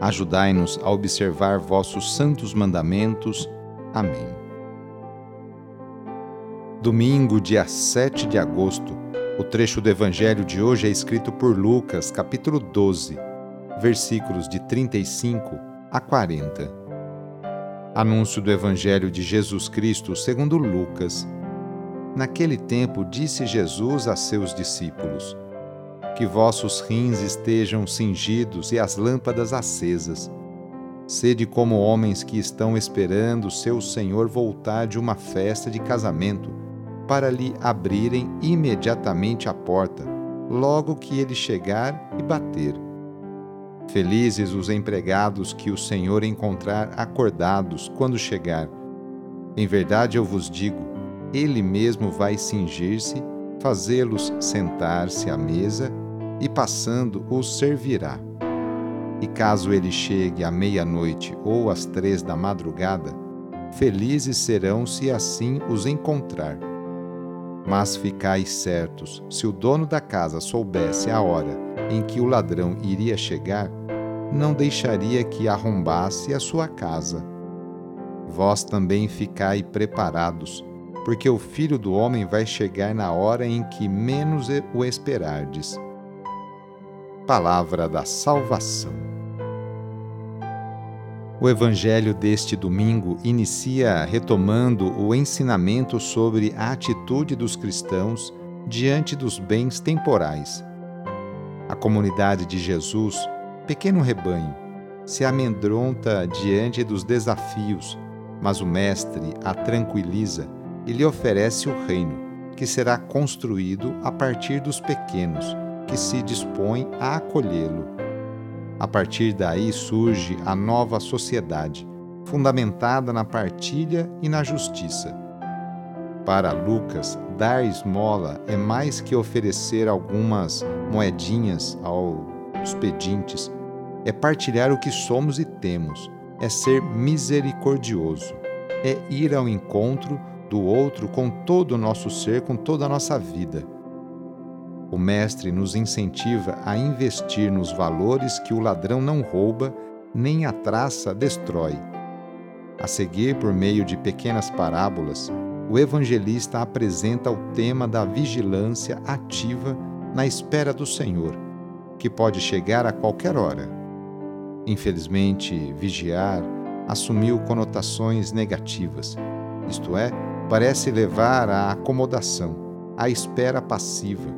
Ajudai-nos a observar vossos santos mandamentos. Amém. Domingo, dia 7 de agosto. O trecho do evangelho de hoje é escrito por Lucas, capítulo 12, versículos de 35 a 40. Anúncio do evangelho de Jesus Cristo segundo Lucas. Naquele tempo disse Jesus a seus discípulos: Que vossos rins estejam cingidos e as lâmpadas acesas. Sede como homens que estão esperando seu Senhor voltar de uma festa de casamento para lhe abrirem imediatamente a porta, logo que ele chegar e bater. Felizes os empregados que o Senhor encontrar acordados quando chegar. Em verdade eu vos digo, ele mesmo vai cingir-se, fazê-los sentar-se à mesa e passando os servirá. E caso ele chegue à meia-noite ou às três da madrugada, felizes serão se assim os encontrar. Mas ficai certos: se o dono da casa soubesse a hora em que o ladrão iria chegar, não deixaria que arrombasse a sua casa. Vós também ficai preparados, porque o filho do homem vai chegar na hora em que menos o esperardes. Palavra da Salvação. O evangelho deste domingo inicia retomando o ensinamento sobre a atitude dos cristãos diante dos bens temporais. A comunidade de Jesus, pequeno rebanho, se amedronta diante dos desafios, mas o Mestre a tranquiliza e lhe oferece o reino, que será construído a partir dos pequenos, que se dispõem a acolhê-lo. A partir daí surge a nova sociedade, fundamentada na partilha e na justiça. Para Lucas, dar esmola é mais que oferecer algumas moedinhas aos pedintes, é partilhar o que somos e temos, é ser misericordioso, é ir ao encontro do outro com todo o nosso ser, com toda a nossa vida o Mestre nos incentiva a investir nos valores que o ladrão não rouba, nem a traça destrói. A seguir, por meio de pequenas parábolas, o evangelista apresenta o tema da vigilância ativa na espera do Senhor, que pode chegar a qualquer hora. Infelizmente, vigiar assumiu conotações negativas, isto é, parece levar à acomodação, à espera passiva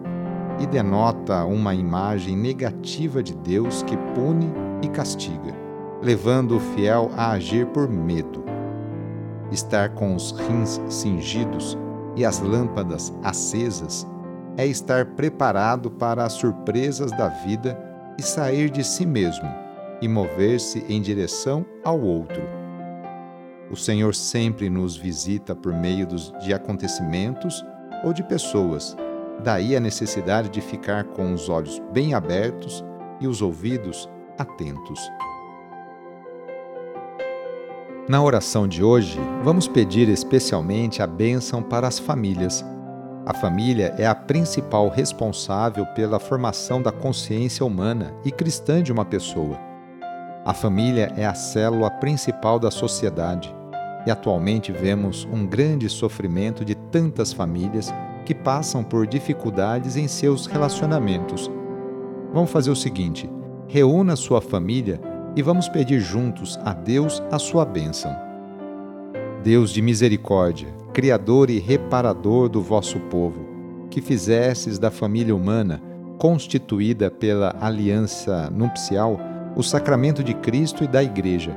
e denota uma imagem negativa de Deus que pune e castiga, levando o fiel a agir por medo. Estar com os rins cingidos e as lâmpadas acesas é estar preparado para as surpresas da vida e sair de si mesmo e mover-se em direção ao outro. O Senhor sempre nos visita por meio dos, de acontecimentos ou de pessoas Daí a necessidade de ficar com os olhos bem abertos e os ouvidos atentos. Na oração de hoje, vamos pedir especialmente a bênção para as famílias. A família é a principal responsável pela formação da consciência humana e cristã de uma pessoa. A família é a célula principal da sociedade e atualmente vemos um grande sofrimento de tantas famílias que passam por dificuldades em seus relacionamentos. Vamos fazer o seguinte: reúna sua família e vamos pedir juntos a Deus a sua bênção. Deus de misericórdia, Criador e reparador do vosso povo, que fizestes da família humana, constituída pela aliança nupcial, o sacramento de Cristo e da Igreja.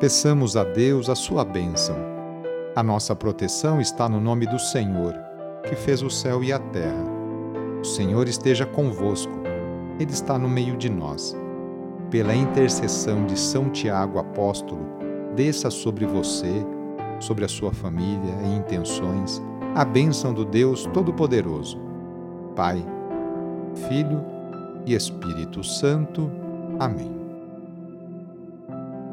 Peçamos a Deus a sua bênção. A nossa proteção está no nome do Senhor, que fez o céu e a terra. O Senhor esteja convosco, Ele está no meio de nós. Pela intercessão de São Tiago Apóstolo, desça sobre você, sobre a sua família e intenções, a bênção do Deus Todo-Poderoso. Pai, Filho e Espírito Santo. Amém.